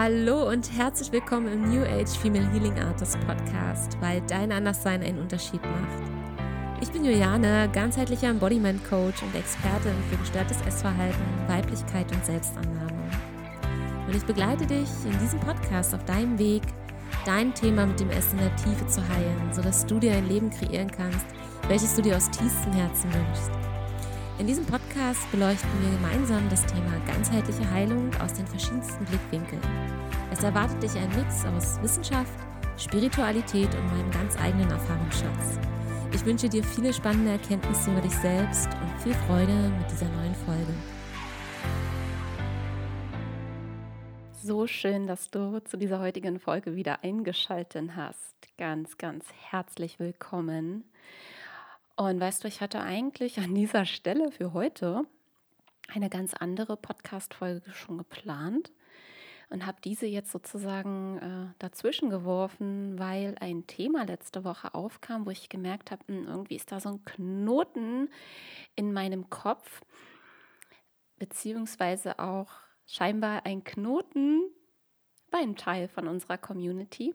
Hallo und herzlich willkommen im New Age Female Healing Artist Podcast, weil dein Anderssein einen Unterschied macht. Ich bin Juliane, ganzheitlicher Embodiment Coach und Expertin für gestörtes Essverhalten, Weiblichkeit und Selbstannahme. Und ich begleite dich in diesem Podcast auf deinem Weg, dein Thema mit dem Essen in der Tiefe zu heilen, sodass du dir ein Leben kreieren kannst, welches du dir aus tiefstem Herzen wünschst. In diesem Podcast beleuchten wir gemeinsam das Thema ganzheitliche Heilung aus den verschiedensten Blickwinkeln. Es erwartet dich ein Mix aus Wissenschaft, Spiritualität und meinem ganz eigenen Erfahrungsschatz. Ich wünsche dir viele spannende Erkenntnisse über dich selbst und viel Freude mit dieser neuen Folge. So schön, dass du zu dieser heutigen Folge wieder eingeschaltet hast. Ganz, ganz herzlich willkommen. Und weißt du, ich hatte eigentlich an dieser Stelle für heute eine ganz andere Podcast-Folge schon geplant und habe diese jetzt sozusagen äh, dazwischen geworfen, weil ein Thema letzte Woche aufkam, wo ich gemerkt habe, hm, irgendwie ist da so ein Knoten in meinem Kopf, beziehungsweise auch scheinbar ein Knoten bei einem Teil von unserer Community.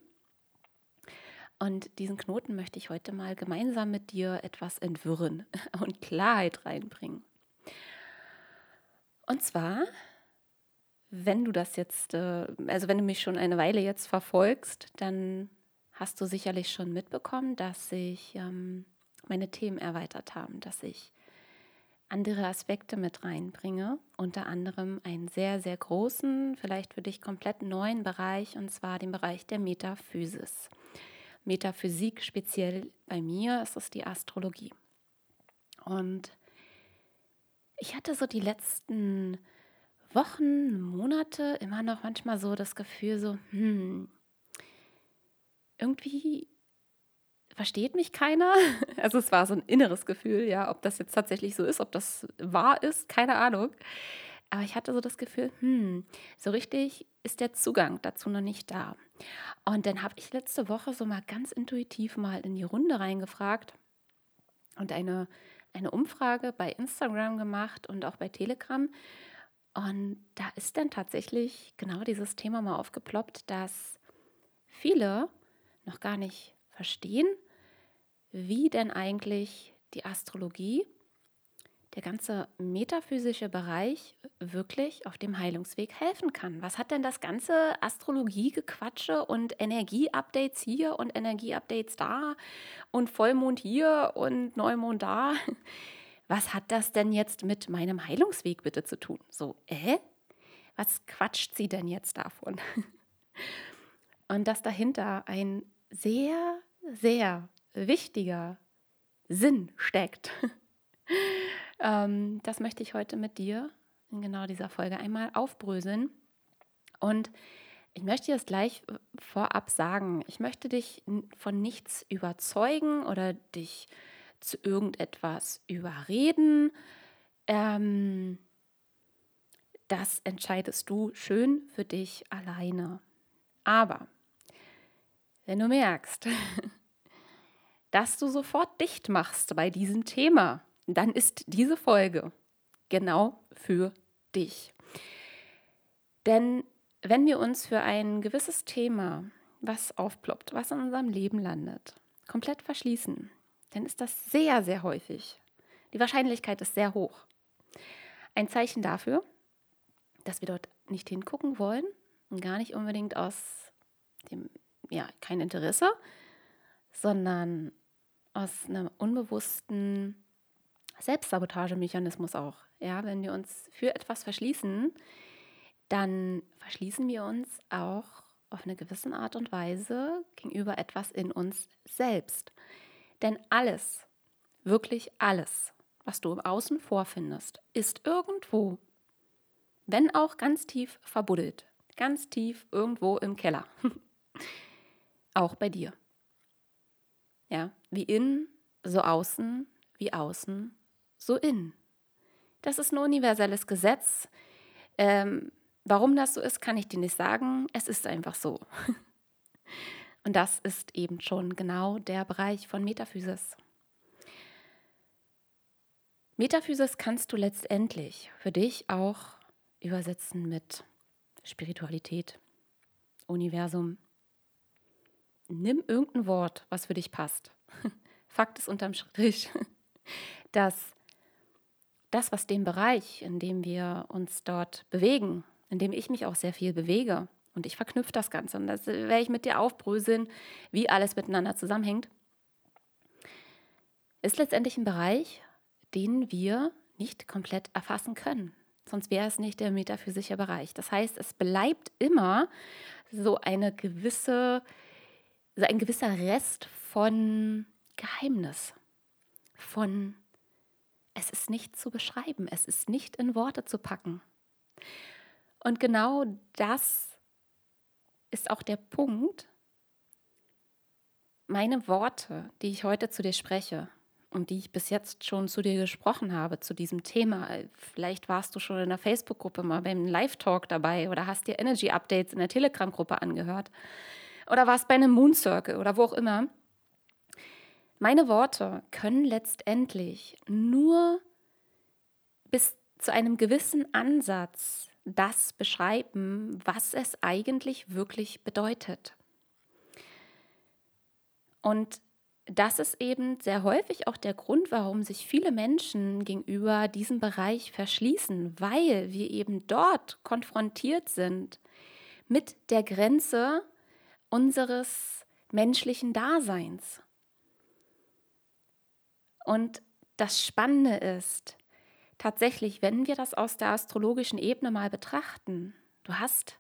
Und diesen Knoten möchte ich heute mal gemeinsam mit dir etwas entwirren und Klarheit reinbringen. Und zwar, wenn du das jetzt, äh, also wenn du mich schon eine Weile jetzt verfolgst, dann hast du sicherlich schon mitbekommen, dass sich ähm, meine Themen erweitert haben, dass ich andere Aspekte mit reinbringe, unter anderem einen sehr, sehr großen, vielleicht für dich komplett neuen Bereich, und zwar den Bereich der Metaphysis. Metaphysik, speziell bei mir ist es die Astrologie. Und ich hatte so die letzten Wochen, Monate immer noch manchmal so das Gefühl, so, hm, irgendwie versteht mich keiner. Also es war so ein inneres Gefühl, ja, ob das jetzt tatsächlich so ist, ob das wahr ist, keine Ahnung. Aber ich hatte so das Gefühl, hm, so richtig ist der Zugang dazu noch nicht da. Und dann habe ich letzte Woche so mal ganz intuitiv mal in die Runde reingefragt und eine, eine Umfrage bei Instagram gemacht und auch bei Telegram. Und da ist dann tatsächlich genau dieses Thema mal aufgeploppt, dass viele noch gar nicht verstehen, wie denn eigentlich die Astrologie der ganze metaphysische Bereich wirklich auf dem Heilungsweg helfen kann. Was hat denn das ganze Astrologie-Gequatsche und Energie-Updates hier und Energie-Updates da und Vollmond hier und Neumond da? Was hat das denn jetzt mit meinem Heilungsweg bitte zu tun? So, äh? Was quatscht sie denn jetzt davon? Und dass dahinter ein sehr, sehr wichtiger Sinn steckt. Ähm, das möchte ich heute mit dir in genau dieser Folge einmal aufbröseln. Und ich möchte dir das gleich vorab sagen. Ich möchte dich von nichts überzeugen oder dich zu irgendetwas überreden. Ähm, das entscheidest du schön für dich alleine. Aber wenn du merkst, dass du sofort dicht machst bei diesem Thema, dann ist diese Folge genau für dich. Denn wenn wir uns für ein gewisses Thema, was aufploppt, was in unserem Leben landet, komplett verschließen, dann ist das sehr, sehr häufig. Die Wahrscheinlichkeit ist sehr hoch. Ein Zeichen dafür, dass wir dort nicht hingucken wollen und gar nicht unbedingt aus dem, ja, kein Interesse, sondern aus einem unbewussten Selbstsabotagemechanismus auch. Ja, wenn wir uns für etwas verschließen, dann verschließen wir uns auch auf eine gewisse Art und Weise gegenüber etwas in uns selbst. Denn alles, wirklich alles, was du im Außen vorfindest, ist irgendwo, wenn auch ganz tief verbuddelt, ganz tief irgendwo im Keller. auch bei dir. Ja, wie innen, so außen, wie außen, so in. Das ist ein universelles Gesetz. Ähm, warum das so ist, kann ich dir nicht sagen. Es ist einfach so. Und das ist eben schon genau der Bereich von Metaphysis. Metaphysis kannst du letztendlich für dich auch übersetzen mit Spiritualität, Universum, nimm irgendein Wort, was für dich passt. Fakt ist unterm Strich, dass das, was den Bereich, in dem wir uns dort bewegen, in dem ich mich auch sehr viel bewege, und ich verknüpfe das Ganze, und das werde ich mit dir aufbröseln, wie alles miteinander zusammenhängt, ist letztendlich ein Bereich, den wir nicht komplett erfassen können. Sonst wäre es nicht der metaphysische Bereich. Das heißt, es bleibt immer so eine gewisse, so ein gewisser Rest von Geheimnis, von es ist nicht zu beschreiben, es ist nicht in Worte zu packen. Und genau das ist auch der Punkt. Meine Worte, die ich heute zu dir spreche und die ich bis jetzt schon zu dir gesprochen habe, zu diesem Thema, vielleicht warst du schon in der Facebook-Gruppe mal beim Live-Talk dabei oder hast dir Energy-Updates in der Telegram-Gruppe angehört oder warst bei einem Moon Circle oder wo auch immer meine Worte können letztendlich nur bis zu einem gewissen Ansatz das beschreiben, was es eigentlich wirklich bedeutet. Und das ist eben sehr häufig auch der Grund, warum sich viele Menschen gegenüber diesem Bereich verschließen, weil wir eben dort konfrontiert sind mit der Grenze unseres menschlichen Daseins. Und das Spannende ist, tatsächlich, wenn wir das aus der astrologischen Ebene mal betrachten, du hast,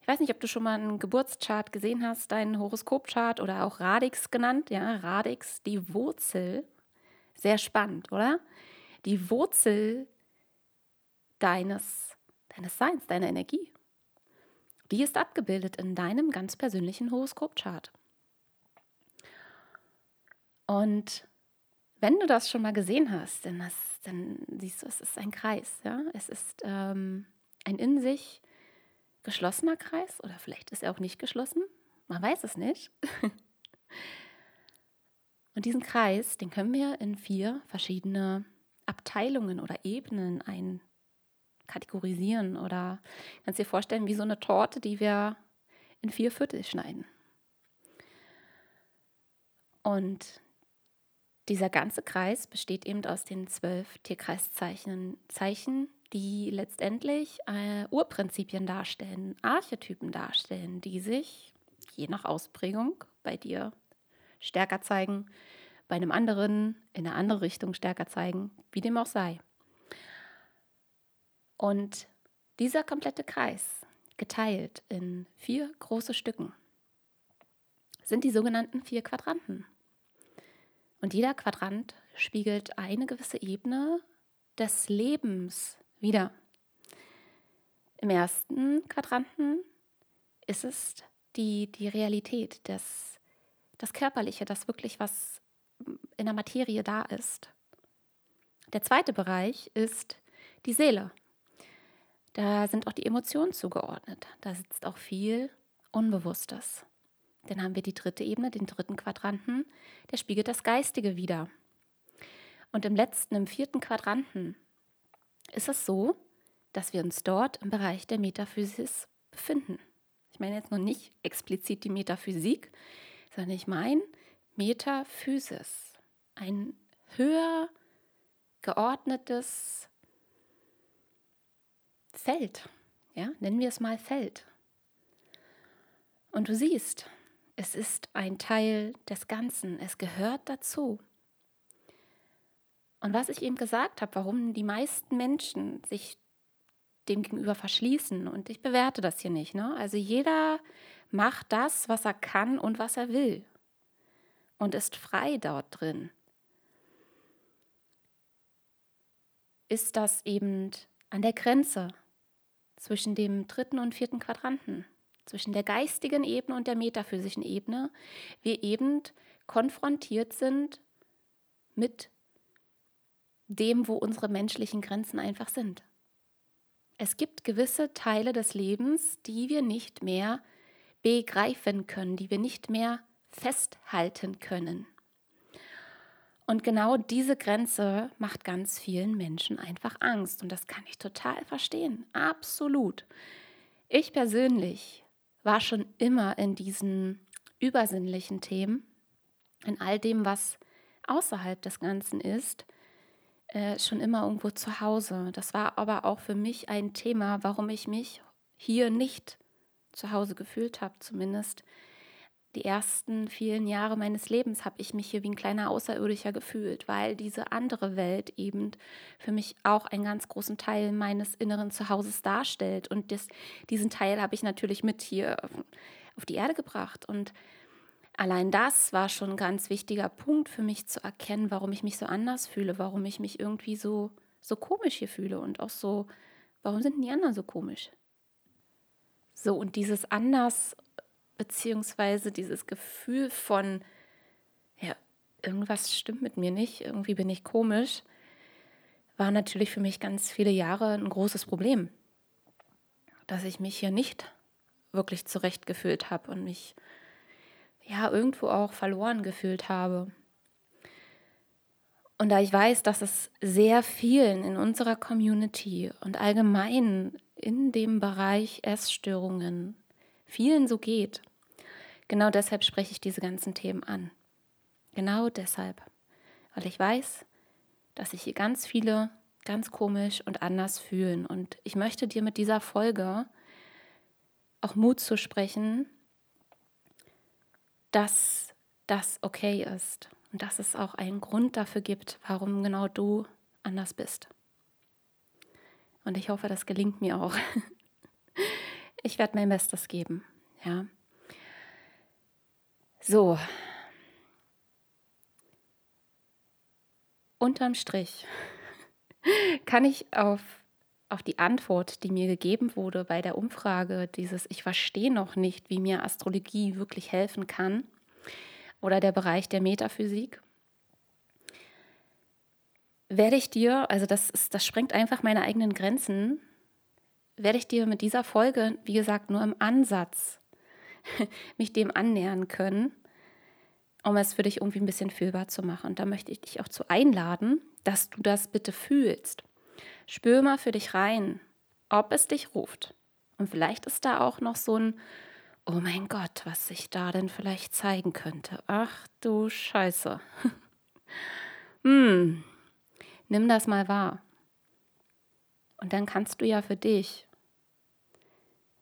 ich weiß nicht, ob du schon mal einen Geburtschart gesehen hast, deinen Horoskopchart oder auch Radix genannt, ja, Radix, die Wurzel, sehr spannend, oder? Die Wurzel deines, deines Seins, deiner Energie. Die ist abgebildet in deinem ganz persönlichen Horoskopchart. Und wenn du das schon mal gesehen hast, dann, das, dann siehst du, es ist ein Kreis. Ja? Es ist ähm, ein in sich geschlossener Kreis oder vielleicht ist er auch nicht geschlossen. Man weiß es nicht. Und diesen Kreis, den können wir in vier verschiedene Abteilungen oder Ebenen einkategorisieren oder kannst dir vorstellen, wie so eine Torte, die wir in vier Viertel schneiden. Und dieser ganze Kreis besteht eben aus den zwölf Tierkreiszeichen, Zeichen, die letztendlich äh, Urprinzipien darstellen, Archetypen darstellen, die sich je nach Ausprägung bei dir stärker zeigen, bei einem anderen in eine andere Richtung stärker zeigen, wie dem auch sei. Und dieser komplette Kreis, geteilt in vier große Stücken, sind die sogenannten vier Quadranten. Und jeder Quadrant spiegelt eine gewisse Ebene des Lebens wider. Im ersten Quadranten ist es die, die Realität, das, das Körperliche, das wirklich was in der Materie da ist. Der zweite Bereich ist die Seele. Da sind auch die Emotionen zugeordnet. Da sitzt auch viel Unbewusstes. Dann haben wir die dritte Ebene, den dritten Quadranten, der spiegelt das Geistige wider. Und im letzten, im vierten Quadranten ist es so, dass wir uns dort im Bereich der Metaphysis befinden. Ich meine jetzt noch nicht explizit die Metaphysik, sondern ich meine Metaphysis. Ein höher geordnetes Feld. Ja, nennen wir es mal Feld. Und du siehst, es ist ein Teil des Ganzen. Es gehört dazu. Und was ich eben gesagt habe, warum die meisten Menschen sich dem gegenüber verschließen, und ich bewerte das hier nicht. Ne? Also jeder macht das, was er kann und was er will und ist frei dort drin. Ist das eben an der Grenze zwischen dem dritten und vierten Quadranten? Zwischen der geistigen Ebene und der metaphysischen Ebene, wir eben konfrontiert sind mit dem, wo unsere menschlichen Grenzen einfach sind. Es gibt gewisse Teile des Lebens, die wir nicht mehr begreifen können, die wir nicht mehr festhalten können. Und genau diese Grenze macht ganz vielen Menschen einfach Angst. Und das kann ich total verstehen. Absolut. Ich persönlich war schon immer in diesen übersinnlichen Themen, in all dem, was außerhalb des Ganzen ist, äh, schon immer irgendwo zu Hause. Das war aber auch für mich ein Thema, warum ich mich hier nicht zu Hause gefühlt habe, zumindest die ersten vielen Jahre meines Lebens habe ich mich hier wie ein kleiner Außerirdischer gefühlt, weil diese andere Welt eben für mich auch einen ganz großen Teil meines inneren Zuhauses darstellt. Und das, diesen Teil habe ich natürlich mit hier auf die Erde gebracht. Und allein das war schon ein ganz wichtiger Punkt für mich zu erkennen, warum ich mich so anders fühle, warum ich mich irgendwie so, so komisch hier fühle und auch so, warum sind die anderen so komisch? So, und dieses anders beziehungsweise dieses Gefühl von, ja, irgendwas stimmt mit mir nicht, irgendwie bin ich komisch, war natürlich für mich ganz viele Jahre ein großes Problem, dass ich mich hier nicht wirklich zurechtgefühlt habe und mich ja irgendwo auch verloren gefühlt habe. Und da ich weiß, dass es sehr vielen in unserer Community und allgemein in dem Bereich Essstörungen vielen so geht, Genau deshalb spreche ich diese ganzen Themen an. Genau deshalb. Weil ich weiß, dass sich hier ganz viele ganz komisch und anders fühlen. Und ich möchte dir mit dieser Folge auch Mut zu sprechen, dass das okay ist und dass es auch einen Grund dafür gibt, warum genau du anders bist. Und ich hoffe, das gelingt mir auch. Ich werde mein Bestes geben, ja. So. Unterm Strich kann ich auf, auf die Antwort, die mir gegeben wurde bei der Umfrage, dieses Ich verstehe noch nicht, wie mir Astrologie wirklich helfen kann, oder der Bereich der Metaphysik, werde ich dir, also das, ist, das sprengt einfach meine eigenen Grenzen, werde ich dir mit dieser Folge, wie gesagt, nur im Ansatz mich dem annähern können, um es für dich irgendwie ein bisschen fühlbar zu machen. Und da möchte ich dich auch zu einladen, dass du das bitte fühlst. Spür mal für dich rein, ob es dich ruft. Und vielleicht ist da auch noch so ein, oh mein Gott, was sich da denn vielleicht zeigen könnte. Ach du Scheiße. hm, nimm das mal wahr. Und dann kannst du ja für dich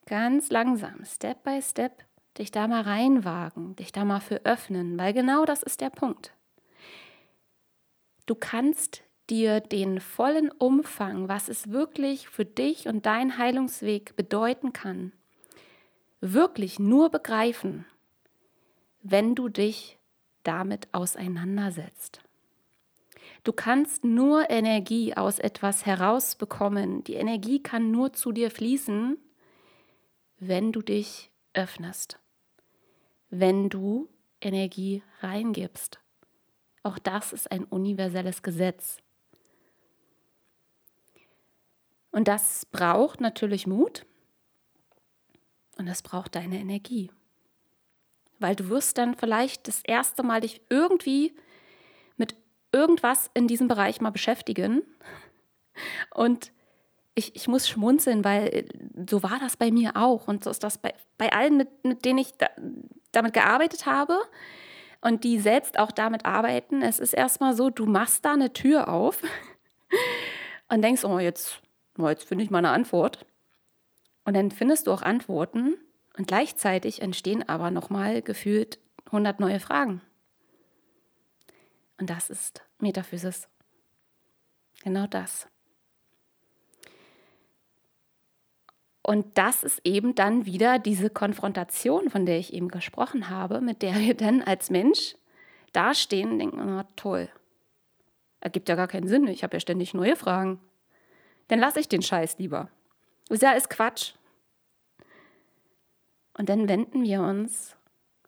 ganz langsam, Step by Step, dich da mal reinwagen, dich da mal für öffnen, weil genau das ist der Punkt. Du kannst dir den vollen Umfang, was es wirklich für dich und dein Heilungsweg bedeuten kann, wirklich nur begreifen, wenn du dich damit auseinandersetzt. Du kannst nur Energie aus etwas herausbekommen. Die Energie kann nur zu dir fließen, wenn du dich öffnest wenn du Energie reingibst. Auch das ist ein universelles Gesetz. Und das braucht natürlich Mut und das braucht deine Energie. Weil du wirst dann vielleicht das erste Mal dich irgendwie mit irgendwas in diesem Bereich mal beschäftigen. Und ich, ich muss schmunzeln, weil so war das bei mir auch. Und so ist das bei, bei allen, mit, mit denen ich da, damit gearbeitet habe und die selbst auch damit arbeiten. Es ist erstmal so, du machst da eine Tür auf und denkst, oh, jetzt, oh, jetzt finde ich mal eine Antwort. Und dann findest du auch Antworten und gleichzeitig entstehen aber nochmal gefühlt 100 neue Fragen. Und das ist Metaphysis. Genau das. Und das ist eben dann wieder diese Konfrontation, von der ich eben gesprochen habe, mit der wir dann als Mensch dastehen und denken, na toll, ergibt ja gar keinen Sinn, ich habe ja ständig neue Fragen. Dann lasse ich den Scheiß lieber. Ja, ist Quatsch. Und dann wenden wir uns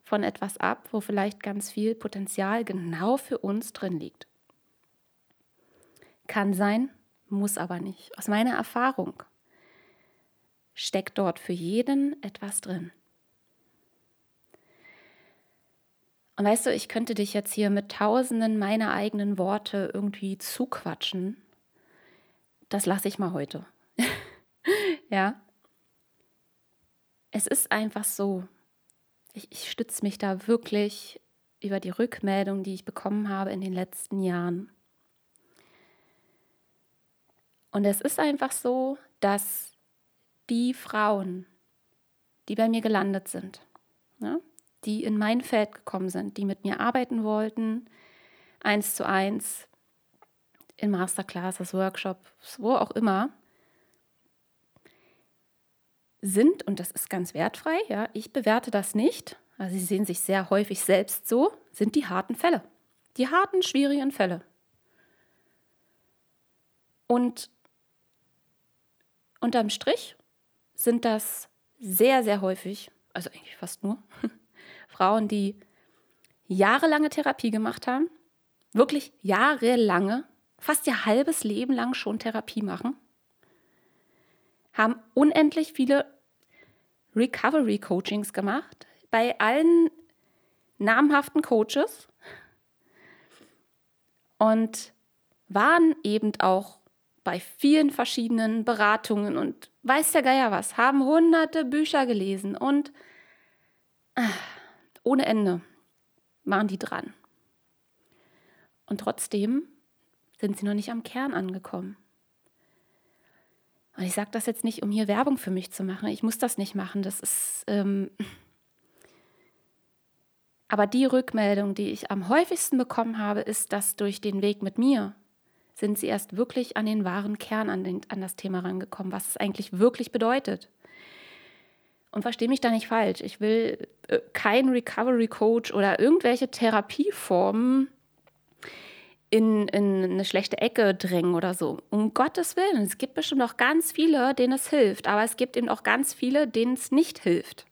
von etwas ab, wo vielleicht ganz viel Potenzial genau für uns drin liegt. Kann sein, muss aber nicht. Aus meiner Erfahrung steckt dort für jeden etwas drin. Und weißt du, ich könnte dich jetzt hier mit tausenden meiner eigenen Worte irgendwie zuquatschen. Das lasse ich mal heute. ja. es ist einfach so, ich, ich stütze mich da wirklich über die Rückmeldung, die ich bekommen habe in den letzten Jahren. Und es ist einfach so, dass die Frauen, die bei mir gelandet sind, ne, die in mein Feld gekommen sind, die mit mir arbeiten wollten, eins zu eins, in Masterclasses, Workshops, wo auch immer, sind, und das ist ganz wertfrei, ja, ich bewerte das nicht, also sie sehen sich sehr häufig selbst so, sind die harten Fälle. Die harten, schwierigen Fälle. Und unterm Strich sind das sehr, sehr häufig, also eigentlich fast nur, Frauen, die jahrelange Therapie gemacht haben, wirklich jahrelange, fast ihr halbes Leben lang schon Therapie machen, haben unendlich viele Recovery-Coachings gemacht bei allen namhaften Coaches und waren eben auch bei vielen verschiedenen Beratungen und weiß der Geier was, haben hunderte Bücher gelesen und äh, ohne Ende waren die dran. Und trotzdem sind sie noch nicht am Kern angekommen. Und ich sage das jetzt nicht, um hier Werbung für mich zu machen. Ich muss das nicht machen. Das ist. Ähm Aber die Rückmeldung, die ich am häufigsten bekommen habe, ist, dass durch den Weg mit mir sind sie erst wirklich an den wahren Kern, an, den, an das Thema rangekommen, was es eigentlich wirklich bedeutet. Und verstehe mich da nicht falsch. Ich will äh, kein Recovery Coach oder irgendwelche Therapieformen in, in eine schlechte Ecke drängen oder so. Um Gottes Willen. Es gibt bestimmt auch ganz viele, denen es hilft. Aber es gibt eben auch ganz viele, denen es nicht hilft.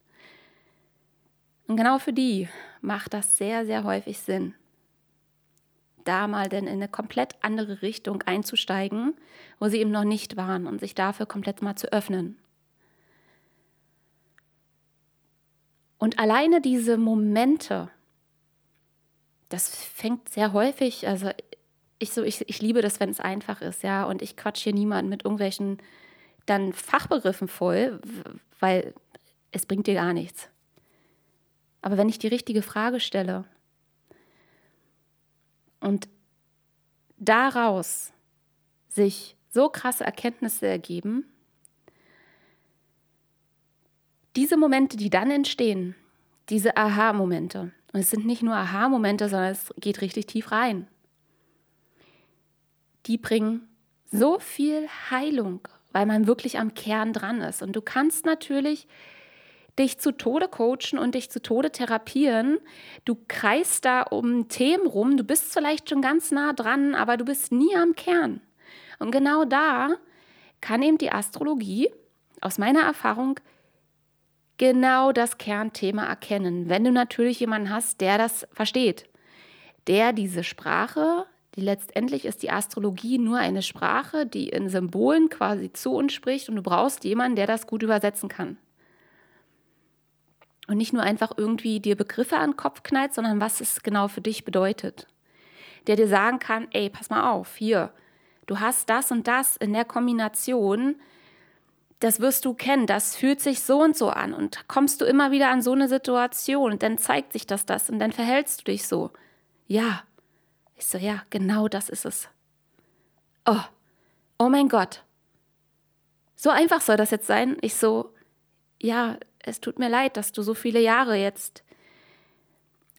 Und genau für die macht das sehr, sehr häufig Sinn da mal denn in eine komplett andere Richtung einzusteigen, wo sie eben noch nicht waren und sich dafür komplett mal zu öffnen. Und alleine diese Momente, das fängt sehr häufig, also ich, so, ich, ich liebe das, wenn es einfach ist, ja, und ich quatsch hier niemanden mit irgendwelchen dann Fachbegriffen voll, weil es bringt dir gar nichts. Aber wenn ich die richtige Frage stelle und daraus sich so krasse Erkenntnisse ergeben, diese Momente, die dann entstehen, diese Aha-Momente, und es sind nicht nur Aha-Momente, sondern es geht richtig tief rein, die bringen so viel Heilung, weil man wirklich am Kern dran ist. Und du kannst natürlich dich zu Tode coachen und dich zu Tode therapieren. Du kreist da um Themen rum, du bist vielleicht schon ganz nah dran, aber du bist nie am Kern. Und genau da kann eben die Astrologie aus meiner Erfahrung genau das Kernthema erkennen, wenn du natürlich jemanden hast, der das versteht, der diese Sprache, die letztendlich ist die Astrologie nur eine Sprache, die in Symbolen quasi zu uns spricht und du brauchst jemanden, der das gut übersetzen kann. Und nicht nur einfach irgendwie dir Begriffe an den Kopf knallt, sondern was es genau für dich bedeutet. Der dir sagen kann, ey, pass mal auf, hier, du hast das und das in der Kombination, das wirst du kennen, das fühlt sich so und so an und kommst du immer wieder an so eine Situation und dann zeigt sich das das und dann verhältst du dich so. Ja. Ich so, ja, genau das ist es. Oh, oh mein Gott. So einfach soll das jetzt sein. Ich so, ja, es tut mir leid, dass du so viele Jahre jetzt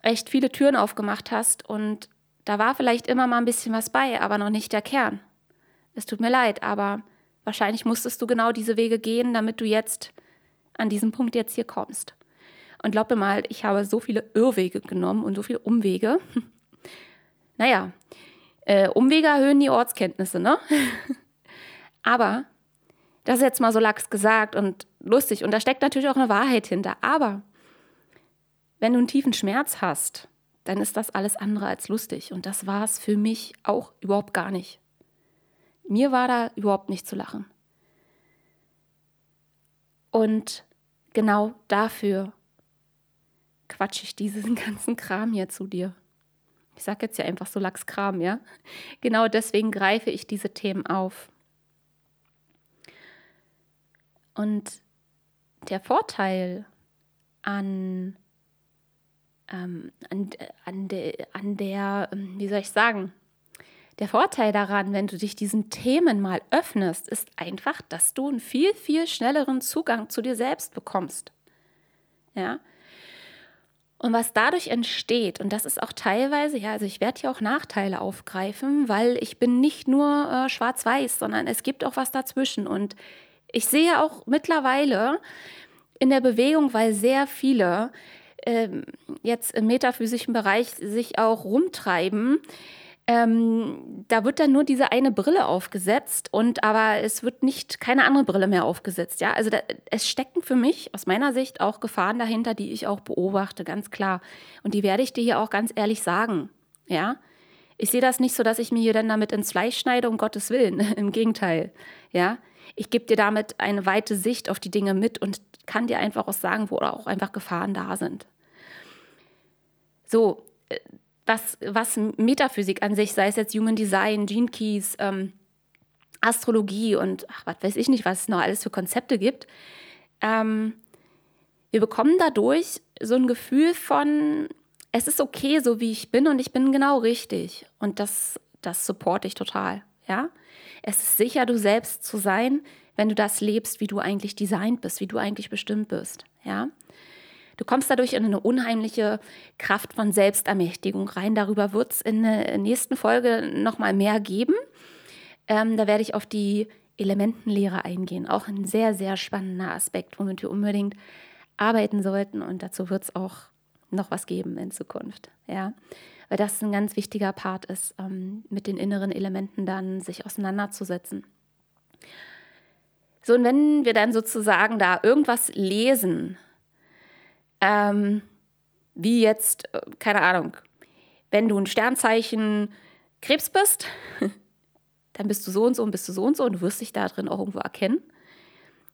echt viele Türen aufgemacht hast und da war vielleicht immer mal ein bisschen was bei, aber noch nicht der Kern. Es tut mir leid, aber wahrscheinlich musstest du genau diese Wege gehen, damit du jetzt an diesem Punkt jetzt hier kommst. Und glaub mir mal, ich habe so viele Irrwege genommen und so viele Umwege. naja, äh, Umwege erhöhen die Ortskenntnisse, ne? aber das ist jetzt mal so lax gesagt und lustig. Und da steckt natürlich auch eine Wahrheit hinter. Aber wenn du einen tiefen Schmerz hast, dann ist das alles andere als lustig. Und das war es für mich auch überhaupt gar nicht. Mir war da überhaupt nicht zu lachen. Und genau dafür quatsche ich diesen ganzen Kram hier zu dir. Ich sage jetzt ja einfach so Lachskram, ja? Genau deswegen greife ich diese Themen auf. Und der Vorteil an, ähm, an, an, de, an der, ähm, wie soll ich sagen, der Vorteil daran, wenn du dich diesen Themen mal öffnest, ist einfach, dass du einen viel, viel schnelleren Zugang zu dir selbst bekommst. Ja. Und was dadurch entsteht, und das ist auch teilweise, ja, also ich werde hier auch Nachteile aufgreifen, weil ich bin nicht nur äh, schwarz-weiß, sondern es gibt auch was dazwischen. Und ich sehe auch mittlerweile in der Bewegung, weil sehr viele äh, jetzt im metaphysischen Bereich sich auch rumtreiben, ähm, da wird dann nur diese eine Brille aufgesetzt und aber es wird nicht keine andere Brille mehr aufgesetzt. Ja, also da, es stecken für mich aus meiner Sicht auch Gefahren dahinter, die ich auch beobachte, ganz klar. Und die werde ich dir hier auch ganz ehrlich sagen. Ja, ich sehe das nicht so, dass ich mir hier dann damit ins Fleisch schneide, um Gottes Willen. Im Gegenteil. Ja, ich gebe dir damit eine weite Sicht auf die Dinge mit und kann dir einfach auch sagen, wo auch einfach Gefahren da sind. So, äh, was, was Metaphysik an sich, sei es jetzt Human Design, Gene Keys, ähm, Astrologie und ach, was weiß ich nicht, was es noch alles für Konzepte gibt. Ähm, wir bekommen dadurch so ein Gefühl von, es ist okay, so wie ich bin und ich bin genau richtig. Und das, das supporte ich total. Ja? Es ist sicher, du selbst zu sein, wenn du das lebst, wie du eigentlich designt bist, wie du eigentlich bestimmt bist. Ja? Du kommst dadurch in eine unheimliche Kraft von Selbstermächtigung rein. Darüber wird es in der nächsten Folge nochmal mehr geben. Ähm, da werde ich auf die Elementenlehre eingehen. Auch ein sehr, sehr spannender Aspekt, womit wir unbedingt arbeiten sollten. Und dazu wird es auch noch was geben in Zukunft. Ja? Weil das ein ganz wichtiger Part ist, ähm, mit den inneren Elementen dann sich auseinanderzusetzen. So, und wenn wir dann sozusagen da irgendwas lesen, ähm, wie jetzt, äh, keine Ahnung, wenn du ein Sternzeichen Krebs bist, dann bist du so und so und bist du so und so und du wirst dich da drin auch irgendwo erkennen.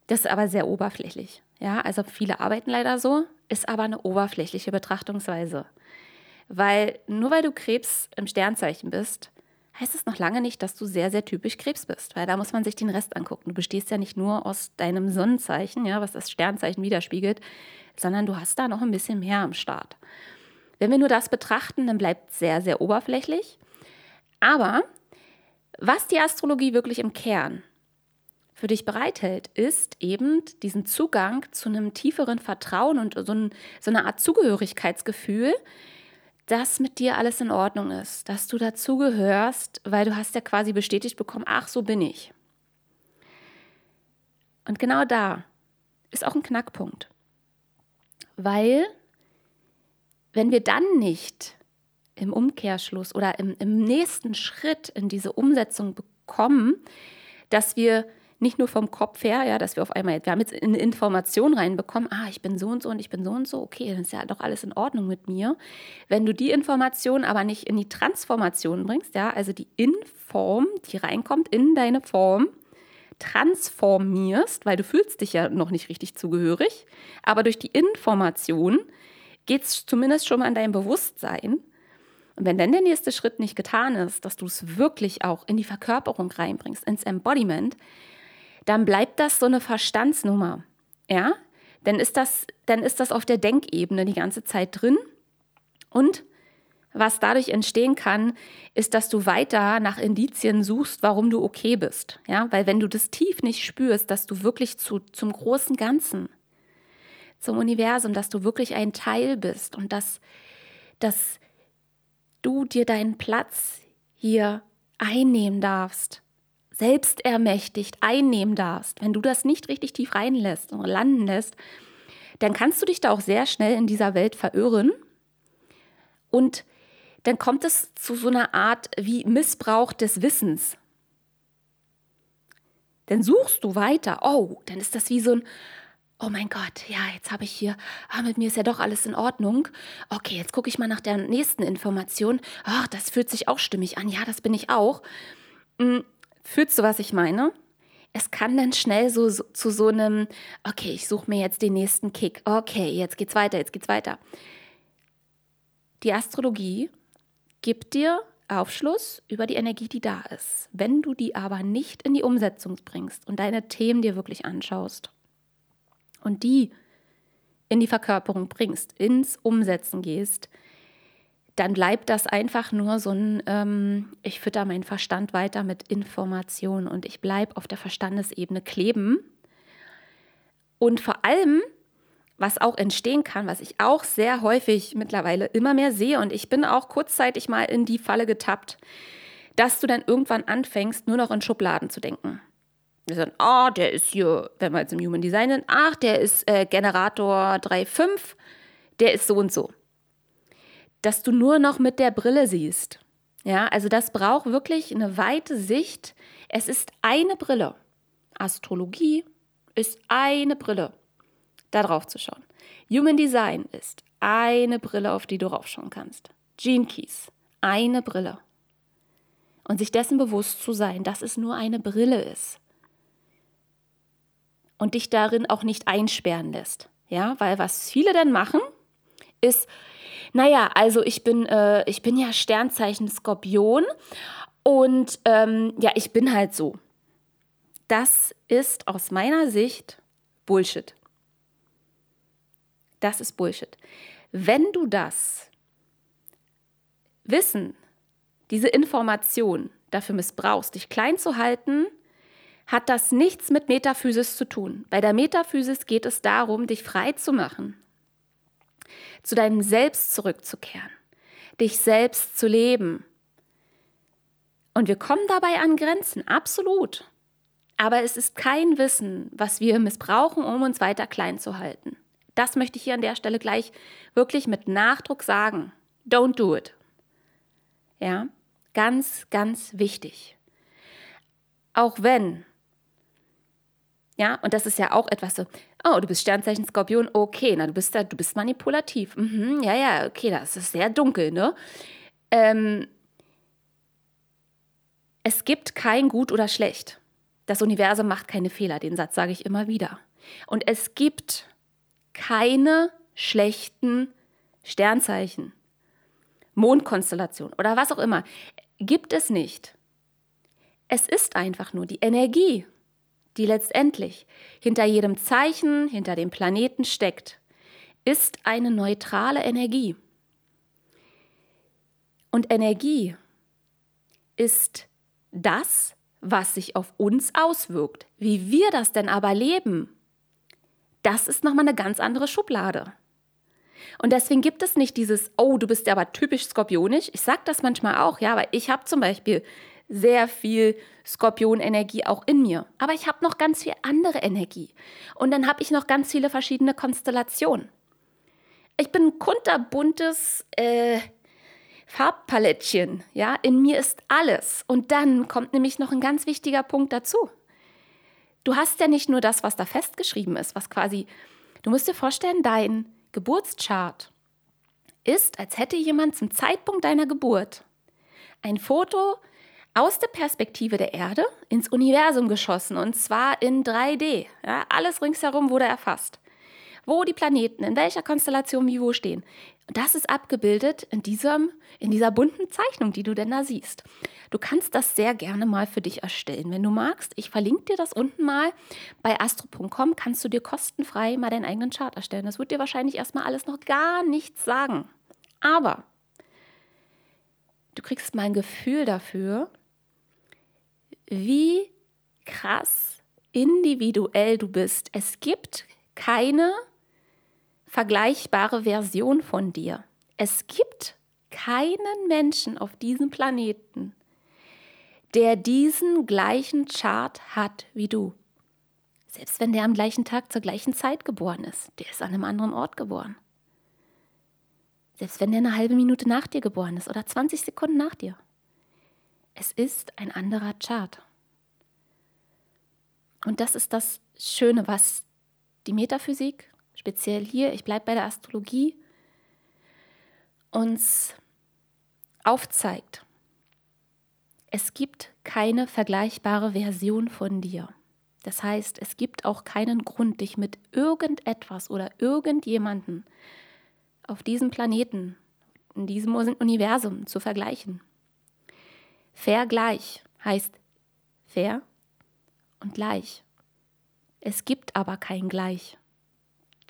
Das ist aber sehr oberflächlich. Ja, also viele arbeiten leider so, ist aber eine oberflächliche Betrachtungsweise. Weil nur weil du Krebs im Sternzeichen bist, heißt es noch lange nicht, dass du sehr, sehr typisch Krebs bist, weil da muss man sich den Rest angucken. Du bestehst ja nicht nur aus deinem Sonnenzeichen, ja, was das Sternzeichen widerspiegelt, sondern du hast da noch ein bisschen mehr am Start. Wenn wir nur das betrachten, dann bleibt es sehr, sehr oberflächlich. Aber was die Astrologie wirklich im Kern für dich bereithält, ist eben diesen Zugang zu einem tieferen Vertrauen und so, ein, so eine Art Zugehörigkeitsgefühl, dass mit dir alles in Ordnung ist, dass du dazugehörst, weil du hast ja quasi bestätigt bekommen, ach, so bin ich. Und genau da ist auch ein Knackpunkt. Weil wenn wir dann nicht im Umkehrschluss oder im, im nächsten Schritt in diese Umsetzung bekommen, dass wir nicht nur vom Kopf her, ja, dass wir auf einmal, wir haben jetzt eine Information reinbekommen, ah, ich bin so und so und ich bin so und so, okay, dann ist ja doch alles in Ordnung mit mir. Wenn du die Information aber nicht in die Transformation bringst, ja, also die Inform, die reinkommt in deine Form, transformierst, weil du fühlst dich ja noch nicht richtig zugehörig, aber durch die Information geht es zumindest schon mal in dein Bewusstsein. Und wenn dann der nächste Schritt nicht getan ist, dass du es wirklich auch in die Verkörperung reinbringst, ins Embodiment, dann bleibt das so eine Verstandsnummer. Ja? Dann ist das, dann ist das auf der Denkebene die ganze Zeit drin. Und was dadurch entstehen kann, ist, dass du weiter nach Indizien suchst, warum du okay bist. Ja? Weil wenn du das tief nicht spürst, dass du wirklich zu, zum großen Ganzen, zum Universum, dass du wirklich ein Teil bist und dass, dass du dir deinen Platz hier einnehmen darfst, selbstermächtigt einnehmen darfst, wenn du das nicht richtig tief reinlässt und landen lässt, dann kannst du dich da auch sehr schnell in dieser Welt verirren und dann kommt es zu so einer Art wie Missbrauch des Wissens. Dann suchst du weiter. Oh, dann ist das wie so ein, oh mein Gott, ja, jetzt habe ich hier, ah, mit mir ist ja doch alles in Ordnung. Okay, jetzt gucke ich mal nach der nächsten Information. Ach, das fühlt sich auch stimmig an. Ja, das bin ich auch. Fühlst du, was ich meine? Es kann dann schnell so, so zu so einem, okay, ich suche mir jetzt den nächsten Kick. Okay, jetzt geht's weiter, jetzt geht's weiter. Die Astrologie gibt dir Aufschluss über die Energie, die da ist. Wenn du die aber nicht in die Umsetzung bringst und deine Themen dir wirklich anschaust und die in die Verkörperung bringst, ins Umsetzen gehst, dann bleibt das einfach nur so ein, ähm, ich fütter meinen Verstand weiter mit Informationen und ich bleibe auf der Verstandesebene kleben. Und vor allem, was auch entstehen kann, was ich auch sehr häufig mittlerweile immer mehr sehe und ich bin auch kurzzeitig mal in die Falle getappt, dass du dann irgendwann anfängst, nur noch in Schubladen zu denken. Wir sagen, ah, oh, der ist hier, wenn wir jetzt im Human Design sind, ach, der ist äh, Generator 3.5, der ist so und so dass du nur noch mit der Brille siehst. Ja, also das braucht wirklich eine weite Sicht. Es ist eine Brille. Astrologie ist eine Brille, da drauf zu schauen. Human Design ist eine Brille, auf die du raufschauen kannst. Gene Keys, eine Brille. Und sich dessen bewusst zu sein, dass es nur eine Brille ist. Und dich darin auch nicht einsperren lässt. Ja, weil was viele dann machen, ist, naja, also ich bin, äh, ich bin ja Sternzeichen Skorpion und ähm, ja, ich bin halt so. Das ist aus meiner Sicht Bullshit. Das ist Bullshit. Wenn du das Wissen, diese Information dafür missbrauchst, dich klein zu halten, hat das nichts mit Metaphysis zu tun. Bei der Metaphysis geht es darum, dich frei zu machen zu deinem Selbst zurückzukehren, dich selbst zu leben. Und wir kommen dabei an Grenzen, absolut. Aber es ist kein Wissen, was wir missbrauchen, um uns weiter klein zu halten. Das möchte ich hier an der Stelle gleich wirklich mit Nachdruck sagen. Don't do it. Ja, ganz, ganz wichtig. Auch wenn ja, und das ist ja auch etwas so, oh, du bist Sternzeichen Skorpion, okay, na, du bist da, du bist manipulativ. Mhm, ja, ja, okay, das ist sehr dunkel, ne? Ähm, es gibt kein Gut oder Schlecht. Das Universum macht keine Fehler, den Satz sage ich immer wieder. Und es gibt keine schlechten Sternzeichen, Mondkonstellation oder was auch immer. Gibt es nicht. Es ist einfach nur die Energie die letztendlich hinter jedem Zeichen, hinter dem Planeten steckt, ist eine neutrale Energie. Und Energie ist das, was sich auf uns auswirkt. Wie wir das denn aber leben, das ist nochmal eine ganz andere Schublade. Und deswegen gibt es nicht dieses, oh, du bist ja aber typisch skorpionisch. Ich sage das manchmal auch, ja, aber ich habe zum Beispiel sehr viel Skorpionenergie auch in mir. Aber ich habe noch ganz viel andere Energie. Und dann habe ich noch ganz viele verschiedene Konstellationen. Ich bin ein kunterbuntes äh, Farbpalettchen. Ja, in mir ist alles. Und dann kommt nämlich noch ein ganz wichtiger Punkt dazu. Du hast ja nicht nur das, was da festgeschrieben ist, was quasi, du musst dir vorstellen, dein Geburtschart ist, als hätte jemand zum Zeitpunkt deiner Geburt ein Foto aus der Perspektive der Erde ins Universum geschossen und zwar in 3D. Ja, alles ringsherum wurde erfasst. Wo die Planeten, in welcher Konstellation wie wo stehen. Das ist abgebildet in, diesem, in dieser bunten Zeichnung, die du denn da siehst. Du kannst das sehr gerne mal für dich erstellen, wenn du magst. Ich verlinke dir das unten mal. Bei astro.com kannst du dir kostenfrei mal deinen eigenen Chart erstellen. Das wird dir wahrscheinlich erstmal alles noch gar nichts sagen. Aber du kriegst mal ein Gefühl dafür, wie krass individuell du bist. Es gibt keine vergleichbare Version von dir. Es gibt keinen Menschen auf diesem Planeten, der diesen gleichen Chart hat wie du. Selbst wenn der am gleichen Tag zur gleichen Zeit geboren ist, der ist an einem anderen Ort geboren. Selbst wenn der eine halbe Minute nach dir geboren ist oder 20 Sekunden nach dir. Es ist ein anderer Chart. Und das ist das Schöne, was die Metaphysik, speziell hier, ich bleibe bei der Astrologie, uns aufzeigt. Es gibt keine vergleichbare Version von dir. Das heißt, es gibt auch keinen Grund, dich mit irgendetwas oder irgendjemanden auf diesem Planeten, in diesem Universum zu vergleichen. Vergleich heißt fair und gleich. Es gibt aber kein Gleich.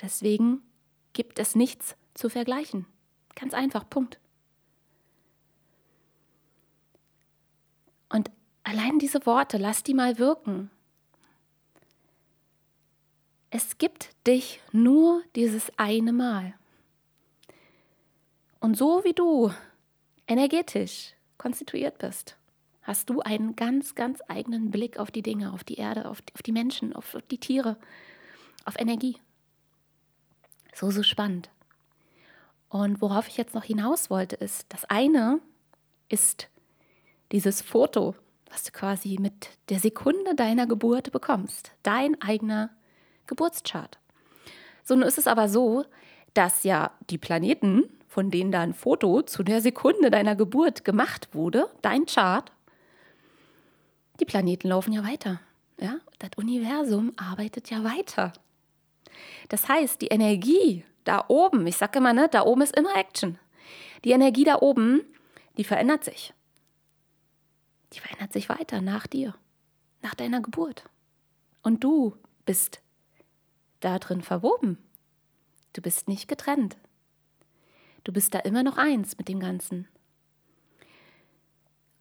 Deswegen gibt es nichts zu vergleichen. Ganz einfach, Punkt. Und allein diese Worte, lass die mal wirken. Es gibt dich nur dieses eine Mal. Und so wie du energetisch konstituiert bist, hast du einen ganz, ganz eigenen Blick auf die Dinge, auf die Erde, auf die, auf die Menschen, auf die Tiere, auf Energie. So, so spannend. Und worauf ich jetzt noch hinaus wollte, ist, das eine ist dieses Foto, was du quasi mit der Sekunde deiner Geburt bekommst. Dein eigener Geburtschart. So, nun ist es aber so, dass ja die Planeten, von denen da ein Foto zu der Sekunde deiner Geburt gemacht wurde, dein Chart, die Planeten laufen ja weiter. Ja? Das Universum arbeitet ja weiter. Das heißt, die Energie da oben, ich sage immer, ne, da oben ist immer Action. Die Energie da oben, die verändert sich. Die verändert sich weiter nach dir, nach deiner Geburt. Und du bist da drin verwoben. Du bist nicht getrennt. Du bist da immer noch eins mit dem Ganzen.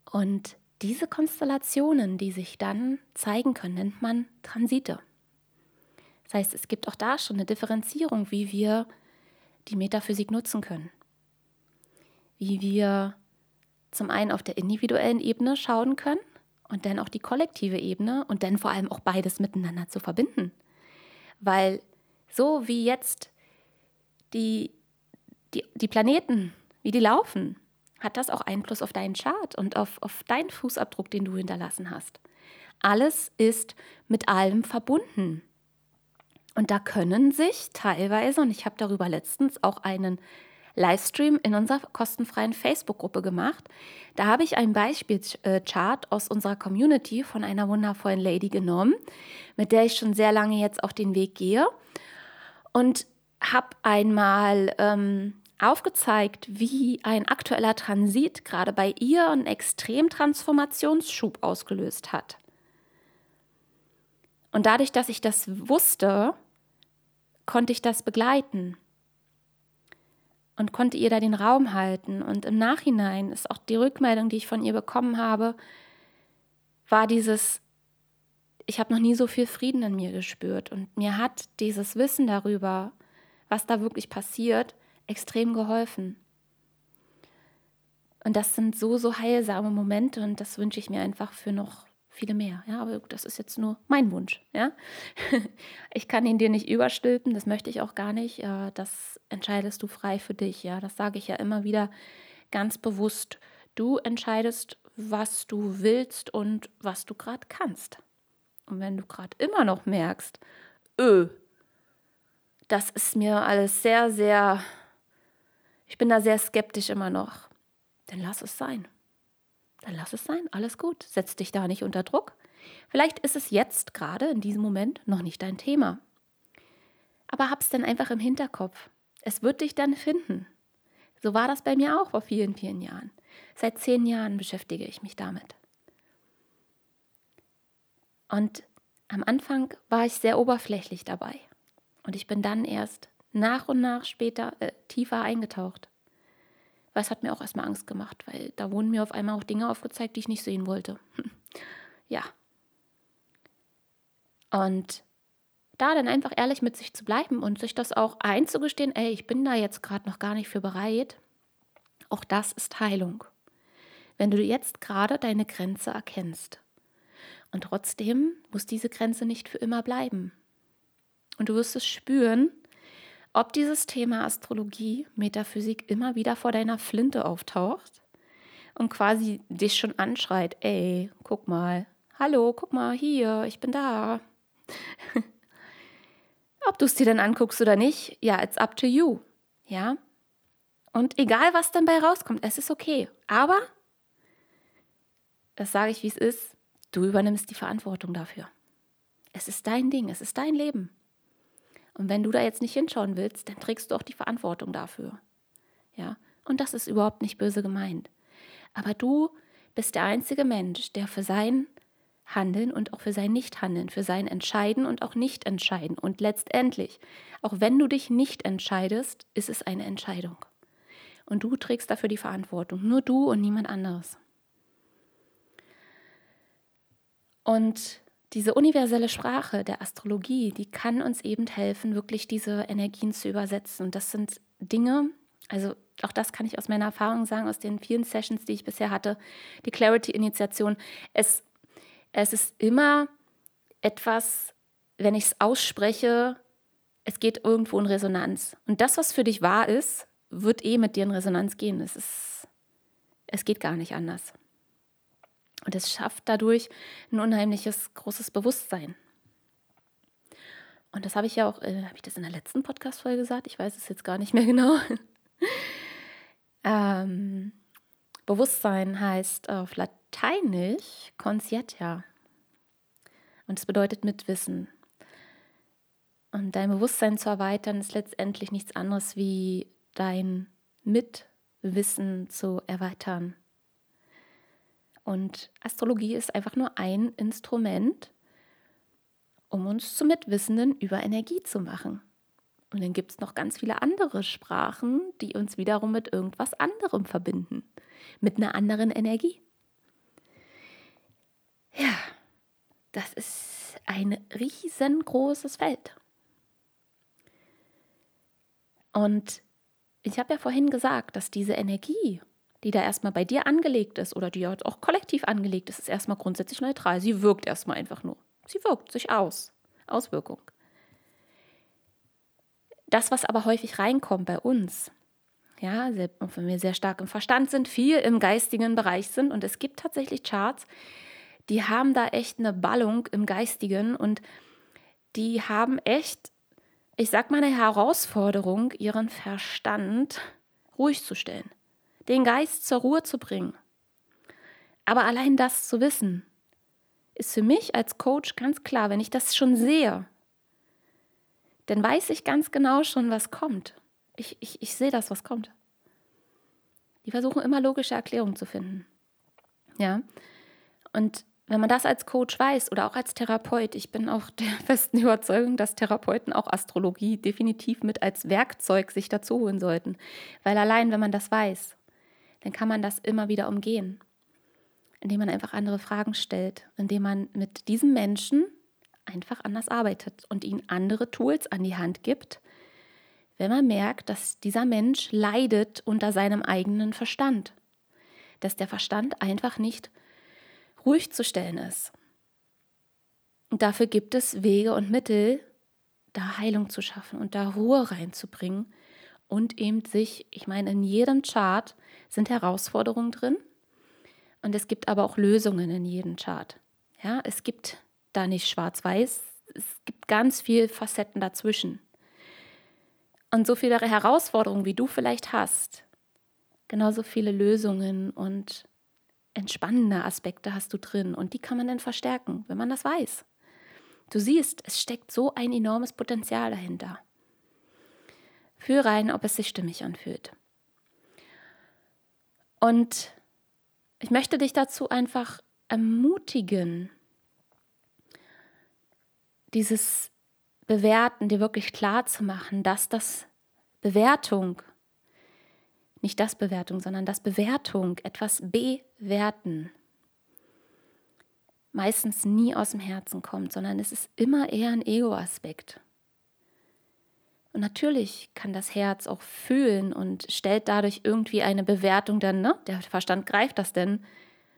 Und diese Konstellationen, die sich dann zeigen können, nennt man Transite. Das heißt, es gibt auch da schon eine Differenzierung, wie wir die Metaphysik nutzen können. Wie wir zum einen auf der individuellen Ebene schauen können und dann auch die kollektive Ebene und dann vor allem auch beides miteinander zu verbinden. Weil so wie jetzt die, die, die Planeten, wie die laufen, hat das auch Einfluss auf deinen Chart und auf, auf deinen Fußabdruck, den du hinterlassen hast. Alles ist mit allem verbunden. Und da können sich teilweise, und ich habe darüber letztens auch einen Livestream in unserer kostenfreien Facebook-Gruppe gemacht. Da habe ich einen Beispielchart aus unserer Community von einer wundervollen Lady genommen, mit der ich schon sehr lange jetzt auf den Weg gehe. Und habe einmal ähm, aufgezeigt, wie ein aktueller Transit gerade bei ihr einen Extremtransformationsschub ausgelöst hat. Und dadurch, dass ich das wusste, konnte ich das begleiten und konnte ihr da den Raum halten. Und im Nachhinein ist auch die Rückmeldung, die ich von ihr bekommen habe, war dieses, ich habe noch nie so viel Frieden in mir gespürt. Und mir hat dieses Wissen darüber, was da wirklich passiert, extrem geholfen. Und das sind so, so heilsame Momente und das wünsche ich mir einfach für noch viele mehr. Ja, aber das ist jetzt nur mein Wunsch. Ja, ich kann ihn dir nicht überstülpen, das möchte ich auch gar nicht. Das entscheidest du frei für dich. Ja, das sage ich ja immer wieder ganz bewusst. Du entscheidest, was du willst und was du gerade kannst. Und wenn du gerade immer noch merkst, öh, das ist mir alles sehr, sehr, ich bin da sehr skeptisch immer noch, dann lass es sein dann lass es sein, alles gut. Setz dich da nicht unter Druck. Vielleicht ist es jetzt gerade in diesem Moment noch nicht dein Thema. Aber hab's dann einfach im Hinterkopf. Es wird dich dann finden. So war das bei mir auch vor vielen, vielen Jahren. Seit zehn Jahren beschäftige ich mich damit. Und am Anfang war ich sehr oberflächlich dabei. Und ich bin dann erst nach und nach später äh, tiefer eingetaucht. Es hat mir auch erstmal Angst gemacht, weil da wurden mir auf einmal auch Dinge aufgezeigt, die ich nicht sehen wollte. ja. Und da dann einfach ehrlich mit sich zu bleiben und sich das auch einzugestehen, ey, ich bin da jetzt gerade noch gar nicht für bereit, auch das ist Heilung. Wenn du jetzt gerade deine Grenze erkennst. Und trotzdem muss diese Grenze nicht für immer bleiben. Und du wirst es spüren, ob dieses Thema Astrologie, Metaphysik immer wieder vor deiner Flinte auftaucht und quasi dich schon anschreit, ey, guck mal, hallo, guck mal, hier, ich bin da. ob du es dir dann anguckst oder nicht, ja, it's up to you. Ja? Und egal, was dann bei rauskommt, es ist okay. Aber, das sage ich, wie es ist, du übernimmst die Verantwortung dafür. Es ist dein Ding, es ist dein Leben. Und wenn du da jetzt nicht hinschauen willst, dann trägst du auch die Verantwortung dafür. Ja, und das ist überhaupt nicht böse gemeint. Aber du bist der einzige Mensch, der für sein Handeln und auch für sein Nichthandeln, für sein Entscheiden und auch Nicht-Entscheiden. Und letztendlich, auch wenn du dich nicht entscheidest, ist es eine Entscheidung. Und du trägst dafür die Verantwortung. Nur du und niemand anderes. Und diese universelle Sprache der Astrologie, die kann uns eben helfen, wirklich diese Energien zu übersetzen. Und das sind Dinge, also auch das kann ich aus meiner Erfahrung sagen, aus den vielen Sessions, die ich bisher hatte, die Clarity-Initiation. Es, es ist immer etwas, wenn ich es ausspreche, es geht irgendwo in Resonanz. Und das, was für dich wahr ist, wird eh mit dir in Resonanz gehen. Es, ist, es geht gar nicht anders. Und es schafft dadurch ein unheimliches, großes Bewusstsein. Und das habe ich ja auch, äh, habe ich das in der letzten Podcast-Folge gesagt? Ich weiß es jetzt gar nicht mehr genau. ähm, Bewusstsein heißt auf Lateinisch conscientia. Und es bedeutet Mitwissen. Und dein Bewusstsein zu erweitern ist letztendlich nichts anderes wie dein Mitwissen zu erweitern. Und Astrologie ist einfach nur ein Instrument, um uns zu Mitwissenden über Energie zu machen. Und dann gibt es noch ganz viele andere Sprachen, die uns wiederum mit irgendwas anderem verbinden, mit einer anderen Energie. Ja, das ist ein riesengroßes Feld. Und ich habe ja vorhin gesagt, dass diese Energie, die da erstmal bei dir angelegt ist oder die auch kollektiv angelegt ist, ist erstmal grundsätzlich neutral. Sie wirkt erstmal einfach nur. Sie wirkt sich aus. Auswirkung. Das, was aber häufig reinkommt bei uns, ja, wenn wir sehr stark im Verstand sind, viel im geistigen Bereich sind und es gibt tatsächlich Charts, die haben da echt eine Ballung im Geistigen und die haben echt, ich sag mal, eine Herausforderung, ihren Verstand ruhig zu stellen, den Geist zur Ruhe zu bringen. Aber allein das zu wissen, ist für mich als Coach ganz klar, wenn ich das schon sehe, dann weiß ich ganz genau schon, was kommt. Ich, ich, ich sehe das, was kommt. Die versuchen immer logische Erklärungen zu finden. Ja. Und wenn man das als Coach weiß oder auch als Therapeut, ich bin auch der festen Überzeugung, dass Therapeuten auch Astrologie definitiv mit als Werkzeug sich dazu holen sollten. Weil allein, wenn man das weiß, dann kann man das immer wieder umgehen. Indem man einfach andere Fragen stellt, indem man mit diesem Menschen einfach anders arbeitet und ihnen andere Tools an die Hand gibt, wenn man merkt, dass dieser Mensch leidet unter seinem eigenen Verstand, dass der Verstand einfach nicht ruhig zu stellen ist. Und dafür gibt es Wege und Mittel, da Heilung zu schaffen und da Ruhe reinzubringen und eben sich, ich meine, in jedem Chart sind Herausforderungen drin und es gibt aber auch Lösungen in jedem Chart. Ja, es gibt da nicht schwarz-weiß. Es gibt ganz viele Facetten dazwischen. Und so viele Herausforderungen, wie du vielleicht hast, genauso viele Lösungen und entspannende Aspekte hast du drin. Und die kann man dann verstärken, wenn man das weiß. Du siehst, es steckt so ein enormes Potenzial dahinter. Fühl rein, ob es sich stimmig anfühlt. Und ich möchte dich dazu einfach ermutigen, dieses Bewerten, dir wirklich klar zu machen, dass das Bewertung, nicht das Bewertung, sondern das Bewertung, etwas bewerten, meistens nie aus dem Herzen kommt, sondern es ist immer eher ein Ego-Aspekt. Und natürlich kann das Herz auch fühlen und stellt dadurch irgendwie eine Bewertung dann, ne? Der Verstand greift das denn.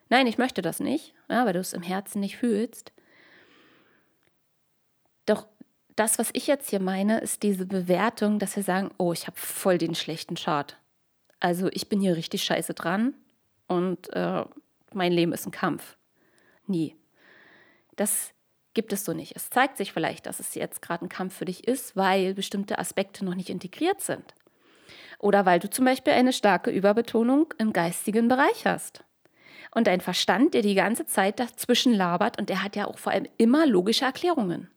Nein, ich möchte das nicht, ja, weil du es im Herzen nicht fühlst. Doch das, was ich jetzt hier meine, ist diese Bewertung, dass wir sagen, oh, ich habe voll den schlechten Chart. Also ich bin hier richtig scheiße dran und äh, mein Leben ist ein Kampf. Nie. Das gibt es so nicht. Es zeigt sich vielleicht, dass es jetzt gerade ein Kampf für dich ist, weil bestimmte Aspekte noch nicht integriert sind. Oder weil du zum Beispiel eine starke Überbetonung im geistigen Bereich hast. Und dein Verstand, der die ganze Zeit dazwischen labert, und der hat ja auch vor allem immer logische Erklärungen.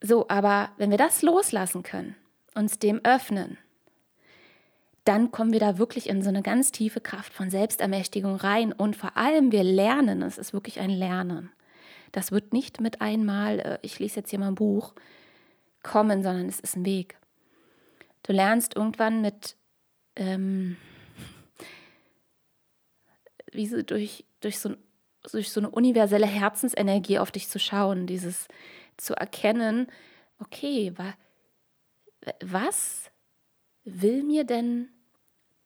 So, aber wenn wir das loslassen können, uns dem öffnen, dann kommen wir da wirklich in so eine ganz tiefe Kraft von Selbstermächtigung rein. Und vor allem, wir lernen, es ist wirklich ein Lernen. Das wird nicht mit einmal, äh, ich lese jetzt hier mal ein Buch, kommen, sondern es ist ein Weg. Du lernst irgendwann mit, ähm, wie so durch, durch, so, durch so eine universelle Herzensenergie auf dich zu schauen, dieses zu erkennen, okay, wa, was will mir denn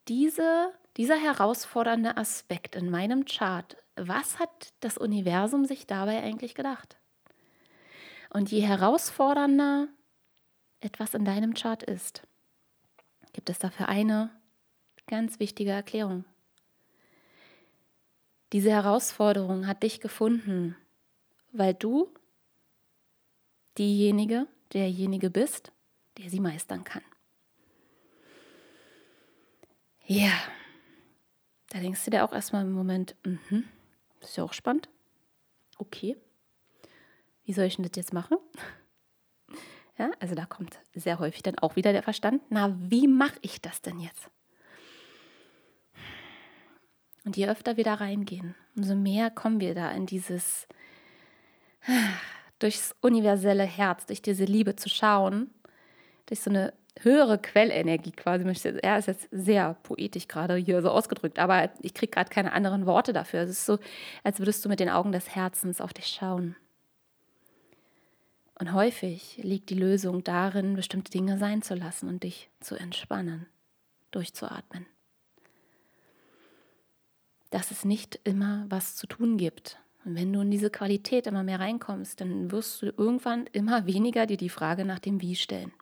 diese, dieser herausfordernde Aspekt in meinem Chart, was hat das Universum sich dabei eigentlich gedacht? Und je herausfordernder etwas in deinem Chart ist, gibt es dafür eine ganz wichtige Erklärung. Diese Herausforderung hat dich gefunden, weil du diejenige, derjenige bist, der sie meistern kann. Ja, da denkst du dir auch erstmal im Moment, mhm, ist ja auch spannend. Okay, wie soll ich denn das jetzt machen? Ja, also da kommt sehr häufig dann auch wieder der Verstand, na, wie mache ich das denn jetzt? Und je öfter wir da reingehen, umso mehr kommen wir da in dieses, durchs universelle Herz, durch diese Liebe zu schauen, durch so eine höhere Quellenergie quasi. Er ist jetzt sehr poetisch gerade hier so ausgedrückt, aber ich kriege gerade keine anderen Worte dafür. Es ist so, als würdest du mit den Augen des Herzens auf dich schauen. Und häufig liegt die Lösung darin, bestimmte Dinge sein zu lassen und dich zu entspannen, durchzuatmen dass es nicht immer was zu tun gibt. Und wenn du in diese Qualität immer mehr reinkommst, dann wirst du irgendwann immer weniger dir die Frage nach dem Wie stellen.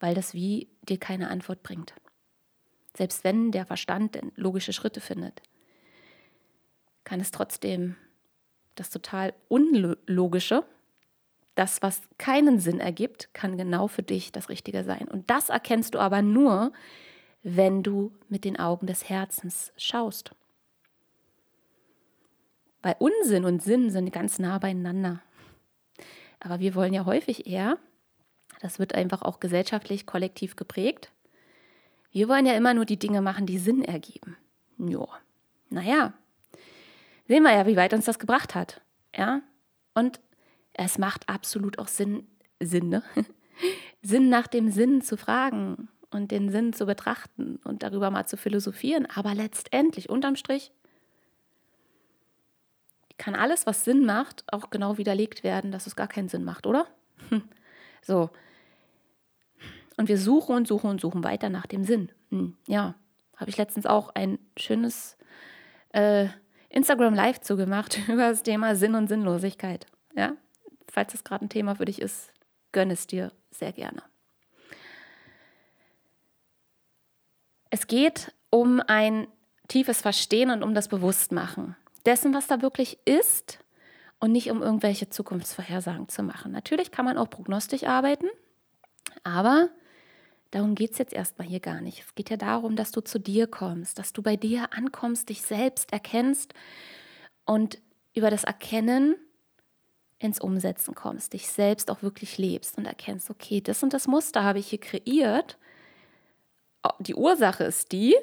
Weil das Wie dir keine Antwort bringt. Selbst wenn der Verstand logische Schritte findet, kann es trotzdem das total Unlogische, das, was keinen Sinn ergibt, kann genau für dich das Richtige sein. Und das erkennst du aber nur, wenn du mit den Augen des Herzens schaust. Weil Unsinn und Sinn sind ganz nah beieinander. Aber wir wollen ja häufig eher, das wird einfach auch gesellschaftlich kollektiv geprägt, wir wollen ja immer nur die Dinge machen, die Sinn ergeben. Ja, naja, sehen wir ja, wie weit uns das gebracht hat. Ja, und es macht absolut auch Sinn, Sinn, ne? Sinn nach dem Sinn zu fragen und den Sinn zu betrachten und darüber mal zu philosophieren. Aber letztendlich, unterm Strich, kann alles, was Sinn macht, auch genau widerlegt werden, dass es gar keinen Sinn macht, oder? So. Und wir suchen und suchen und suchen weiter nach dem Sinn. Hm, ja, habe ich letztens auch ein schönes äh, Instagram Live zugemacht über das Thema Sinn und Sinnlosigkeit. Ja, falls das gerade ein Thema für dich ist, gönn es dir sehr gerne. Es geht um ein tiefes Verstehen und um das Bewusstmachen dessen, was da wirklich ist und nicht um irgendwelche Zukunftsvorhersagen zu machen. Natürlich kann man auch prognostisch arbeiten, aber darum geht es jetzt erstmal hier gar nicht. Es geht ja darum, dass du zu dir kommst, dass du bei dir ankommst, dich selbst erkennst und über das Erkennen ins Umsetzen kommst, dich selbst auch wirklich lebst und erkennst, okay, das und das Muster habe ich hier kreiert die Ursache ist die,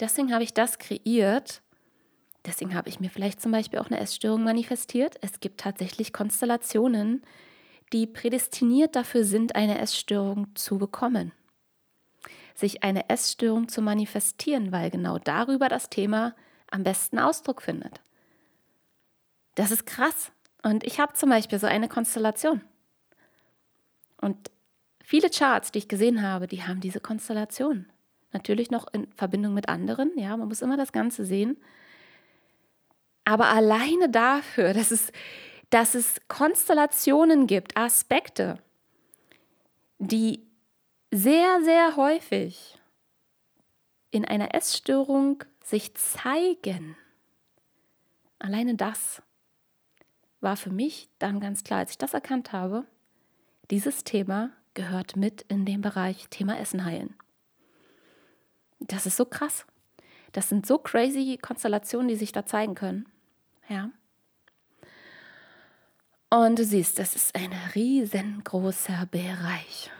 deswegen habe ich das kreiert. Deswegen habe ich mir vielleicht zum Beispiel auch eine Essstörung manifestiert. Es gibt tatsächlich Konstellationen, die prädestiniert dafür sind, eine Essstörung zu bekommen. Sich eine Essstörung zu manifestieren, weil genau darüber das Thema am besten Ausdruck findet. Das ist krass. Und ich habe zum Beispiel so eine Konstellation. Und viele Charts, die ich gesehen habe, die haben diese Konstellation. Natürlich noch in Verbindung mit anderen, ja, man muss immer das Ganze sehen. Aber alleine dafür, dass es, dass es Konstellationen gibt, Aspekte, die sehr, sehr häufig in einer Essstörung sich zeigen. Alleine das war für mich dann ganz klar, als ich das erkannt habe, dieses Thema gehört mit in den Bereich Thema Essen heilen. Das ist so krass. Das sind so crazy Konstellationen, die sich da zeigen können. Ja. Und du siehst, das ist ein riesengroßer Bereich.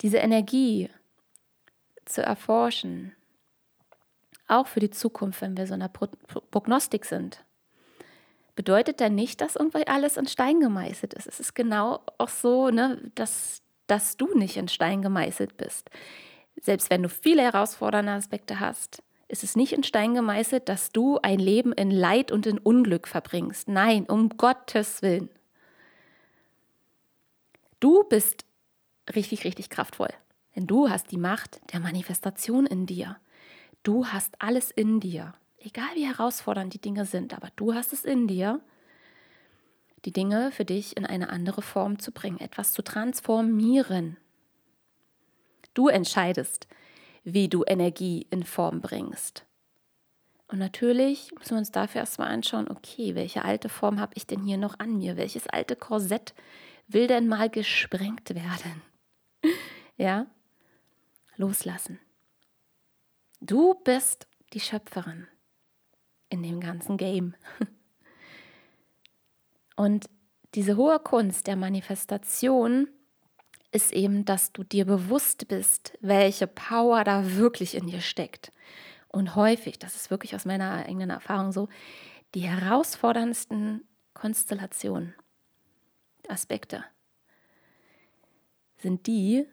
Diese Energie zu erforschen, auch für die Zukunft, wenn wir so einer Prognostik sind, bedeutet dann nicht, dass irgendwie alles in Stein gemeißelt ist. Es ist genau auch so, ne, dass, dass du nicht in Stein gemeißelt bist. Selbst wenn du viele herausfordernde Aspekte hast, ist es nicht in Stein gemeißelt, dass du ein Leben in Leid und in Unglück verbringst. Nein, um Gottes Willen. Du bist richtig, richtig kraftvoll. Denn du hast die Macht der Manifestation in dir. Du hast alles in dir. Egal wie herausfordernd die Dinge sind, aber du hast es in dir, die Dinge für dich in eine andere Form zu bringen, etwas zu transformieren. Du entscheidest, wie du Energie in Form bringst. Und natürlich müssen wir uns dafür erstmal anschauen, okay, welche alte Form habe ich denn hier noch an mir? Welches alte Korsett will denn mal gesprengt werden? Ja? Loslassen. Du bist die Schöpferin in dem ganzen Game. Und diese hohe Kunst der Manifestation ist eben, dass du dir bewusst bist, welche Power da wirklich in dir steckt. Und häufig, das ist wirklich aus meiner eigenen Erfahrung so, die herausforderndsten Konstellationen, Aspekte sind die,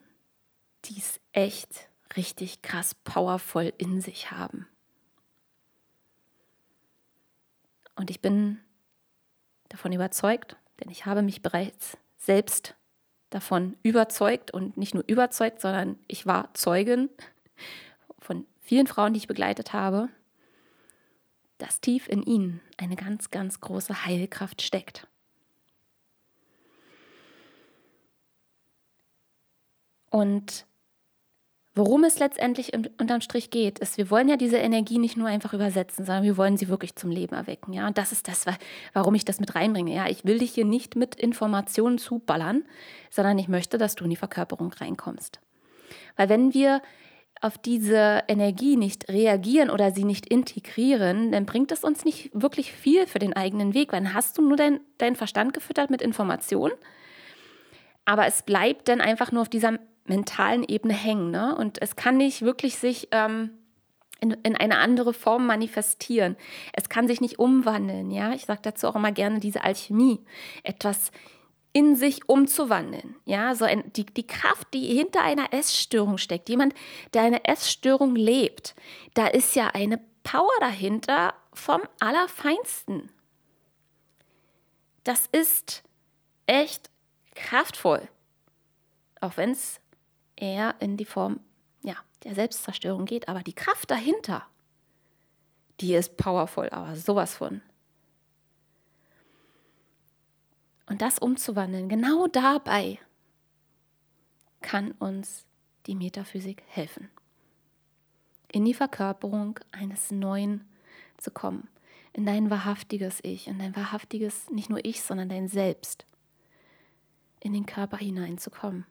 die es echt richtig krass powervoll in sich haben. Und ich bin davon überzeugt, denn ich habe mich bereits selbst davon überzeugt und nicht nur überzeugt, sondern ich war Zeugin von vielen Frauen, die ich begleitet habe, dass tief in ihnen eine ganz, ganz große Heilkraft steckt. Und worum es letztendlich unterm Strich geht, ist, wir wollen ja diese Energie nicht nur einfach übersetzen, sondern wir wollen sie wirklich zum Leben erwecken. Ja? Und das ist das, warum ich das mit reinbringe. Ja? Ich will dich hier nicht mit Informationen zuballern, sondern ich möchte, dass du in die Verkörperung reinkommst. Weil wenn wir auf diese Energie nicht reagieren oder sie nicht integrieren, dann bringt es uns nicht wirklich viel für den eigenen Weg. Weil dann hast du nur deinen dein Verstand gefüttert mit Informationen, aber es bleibt dann einfach nur auf dieser mentalen Ebene hängen. Ne? Und es kann nicht wirklich sich ähm, in, in eine andere Form manifestieren. Es kann sich nicht umwandeln. Ja, ich sage dazu auch immer gerne diese Alchemie, etwas in sich umzuwandeln. Ja, so ein, die, die Kraft, die hinter einer Essstörung steckt. Jemand, der eine Essstörung lebt, da ist ja eine Power dahinter vom Allerfeinsten. Das ist echt kraftvoll. Auch wenn es eher in die Form ja, der Selbstzerstörung geht. Aber die Kraft dahinter, die ist powerful, aber sowas von. Und das umzuwandeln, genau dabei kann uns die Metaphysik helfen. In die Verkörperung eines Neuen zu kommen, in dein wahrhaftiges Ich, in dein wahrhaftiges, nicht nur Ich, sondern dein Selbst, in den Körper hineinzukommen.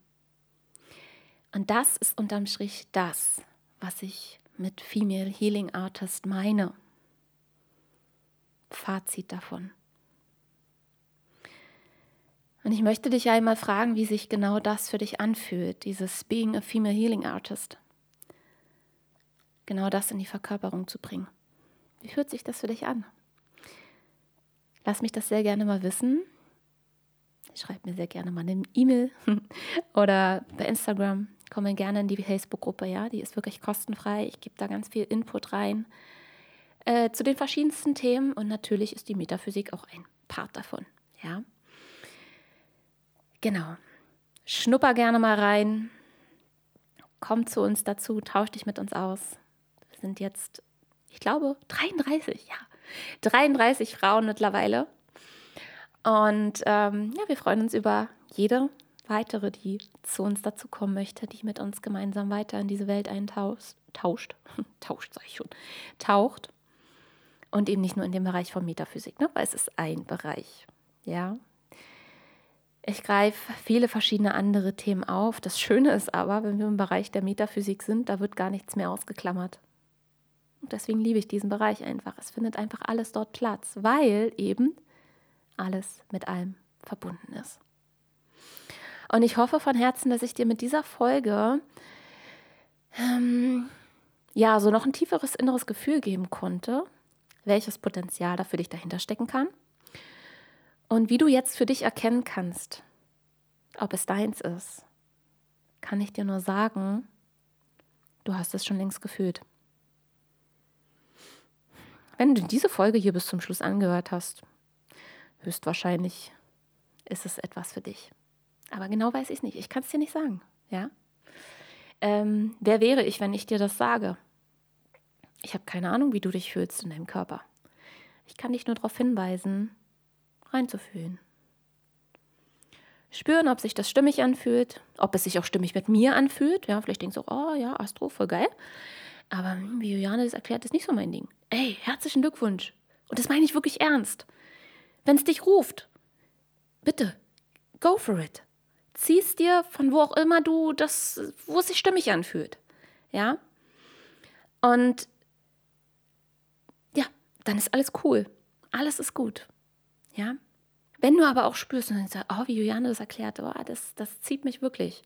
Und das ist unterm Strich das, was ich mit Female Healing Artist meine. Fazit davon. Und ich möchte dich einmal fragen, wie sich genau das für dich anfühlt, dieses Being a Female Healing Artist. Genau das in die Verkörperung zu bringen. Wie fühlt sich das für dich an? Lass mich das sehr gerne mal wissen. Schreib mir sehr gerne mal eine E-Mail oder bei Instagram Komme gerne in die Facebook-Gruppe, ja, die ist wirklich kostenfrei. Ich gebe da ganz viel Input rein äh, zu den verschiedensten Themen und natürlich ist die Metaphysik auch ein Part davon, ja. Genau. Schnupper gerne mal rein. Komm zu uns dazu, tausch dich mit uns aus. Wir sind jetzt, ich glaube, 33, ja. 33 Frauen mittlerweile. Und ähm, ja, wir freuen uns über jede weitere, die zu uns dazu kommen möchte, die mit uns gemeinsam weiter in diese Welt eintauscht, tauscht, tauscht sage ich schon, taucht. Und eben nicht nur in dem Bereich von Metaphysik, ne? weil es ist ein Bereich. Ja. Ich greife viele verschiedene andere Themen auf. Das Schöne ist aber, wenn wir im Bereich der Metaphysik sind, da wird gar nichts mehr ausgeklammert. Und deswegen liebe ich diesen Bereich einfach. Es findet einfach alles dort Platz, weil eben alles mit allem verbunden ist. Und ich hoffe von Herzen, dass ich dir mit dieser Folge ähm, ja so noch ein tieferes inneres Gefühl geben konnte, welches Potenzial da für dich dahinter stecken kann und wie du jetzt für dich erkennen kannst, ob es deins ist. Kann ich dir nur sagen, du hast es schon längst gefühlt. Wenn du diese Folge hier bis zum Schluss angehört hast, höchstwahrscheinlich ist es etwas für dich. Aber genau weiß ich nicht. Ich kann es dir nicht sagen. Ja? Ähm, wer wäre ich, wenn ich dir das sage? Ich habe keine Ahnung, wie du dich fühlst in deinem Körper. Ich kann dich nur darauf hinweisen, reinzufühlen. Spüren, ob sich das stimmig anfühlt, ob es sich auch stimmig mit mir anfühlt. Ja, vielleicht denkst du, oh ja, Astro, voll geil. Aber wie Juliane das erklärt, ist nicht so mein Ding. Ey, herzlichen Glückwunsch. Und das meine ich wirklich ernst. Wenn es dich ruft, bitte, go for it. Zieh's dir von wo auch immer du das, wo es sich stimmig anfühlt. Ja? Und ja, dann ist alles cool. Alles ist gut. Ja? Wenn du aber auch spürst und sagst, oh, wie Juliane das erklärt, oh, das, das zieht mich wirklich,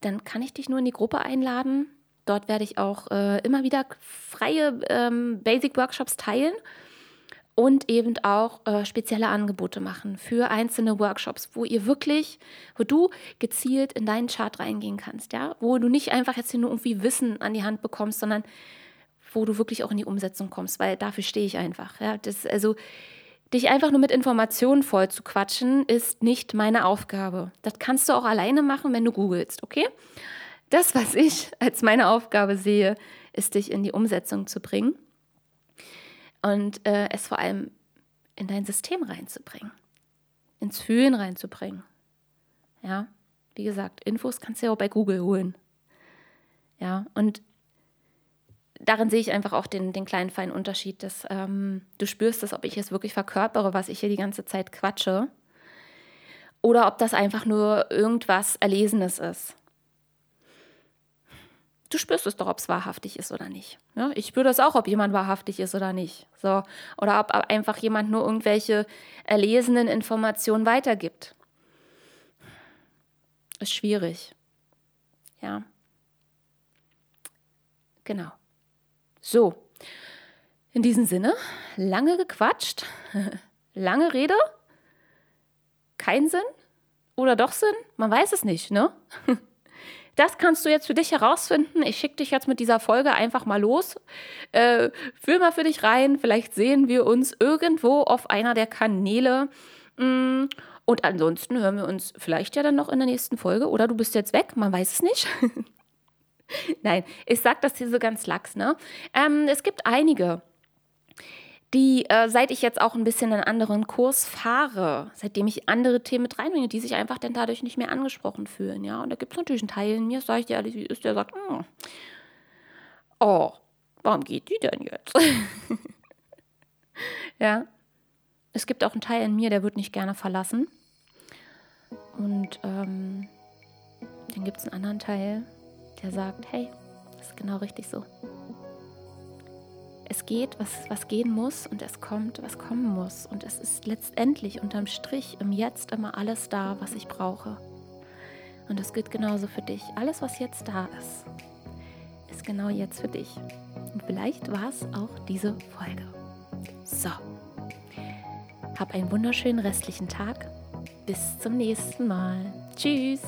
dann kann ich dich nur in die Gruppe einladen. Dort werde ich auch äh, immer wieder freie ähm, Basic-Workshops teilen und eben auch äh, spezielle Angebote machen für einzelne Workshops, wo ihr wirklich, wo du gezielt in deinen Chart reingehen kannst, ja, wo du nicht einfach jetzt nur irgendwie Wissen an die Hand bekommst, sondern wo du wirklich auch in die Umsetzung kommst, weil dafür stehe ich einfach, ja, das also Dich einfach nur mit Informationen voll zu quatschen, ist nicht meine Aufgabe. Das kannst du auch alleine machen, wenn du googelst, okay? Das, was ich als meine Aufgabe sehe, ist, dich in die Umsetzung zu bringen und äh, es vor allem in dein System reinzubringen, ins Fühlen reinzubringen. Ja, wie gesagt, Infos kannst du ja auch bei Google holen. Ja, und darin sehe ich einfach auch den, den kleinen feinen Unterschied, dass ähm, du spürst es, ob ich es wirklich verkörpere, was ich hier die ganze Zeit quatsche, oder ob das einfach nur irgendwas Erlesenes ist. Du spürst es doch, ob es wahrhaftig ist oder nicht. Ja, ich spüre das auch, ob jemand wahrhaftig ist oder nicht. So. Oder ob einfach jemand nur irgendwelche erlesenen Informationen weitergibt. Ist schwierig. Ja. Genau. So, in diesem Sinne, lange gequatscht, lange Rede, kein Sinn oder doch Sinn? Man weiß es nicht, ne? Das kannst du jetzt für dich herausfinden. Ich schicke dich jetzt mit dieser Folge einfach mal los. Äh, fühl mal für dich rein. Vielleicht sehen wir uns irgendwo auf einer der Kanäle. Mm, und ansonsten hören wir uns vielleicht ja dann noch in der nächsten Folge. Oder du bist jetzt weg, man weiß es nicht. Nein, ich sage das hier so ganz lax. Ne? Ähm, es gibt einige, die, äh, seit ich jetzt auch ein bisschen einen anderen Kurs fahre, seitdem ich andere Themen mit reinbringe, die sich einfach dann dadurch nicht mehr angesprochen fühlen. Ja? Und da gibt es natürlich einen Teil in mir, sage ich dir ehrlich, wie ist, der sagt, hm, oh, warum geht die denn jetzt? ja. Es gibt auch einen Teil in mir, der wird nicht gerne verlassen. Und ähm, dann gibt es einen anderen Teil, der sagt, hey, das ist genau richtig so. Es geht, was, was gehen muss und es kommt, was kommen muss. Und es ist letztendlich unterm Strich im Jetzt immer alles da, was ich brauche. Und das gilt genauso für dich. Alles, was jetzt da ist, ist genau jetzt für dich. Und vielleicht war es auch diese Folge. So. Hab einen wunderschönen restlichen Tag. Bis zum nächsten Mal. Tschüss.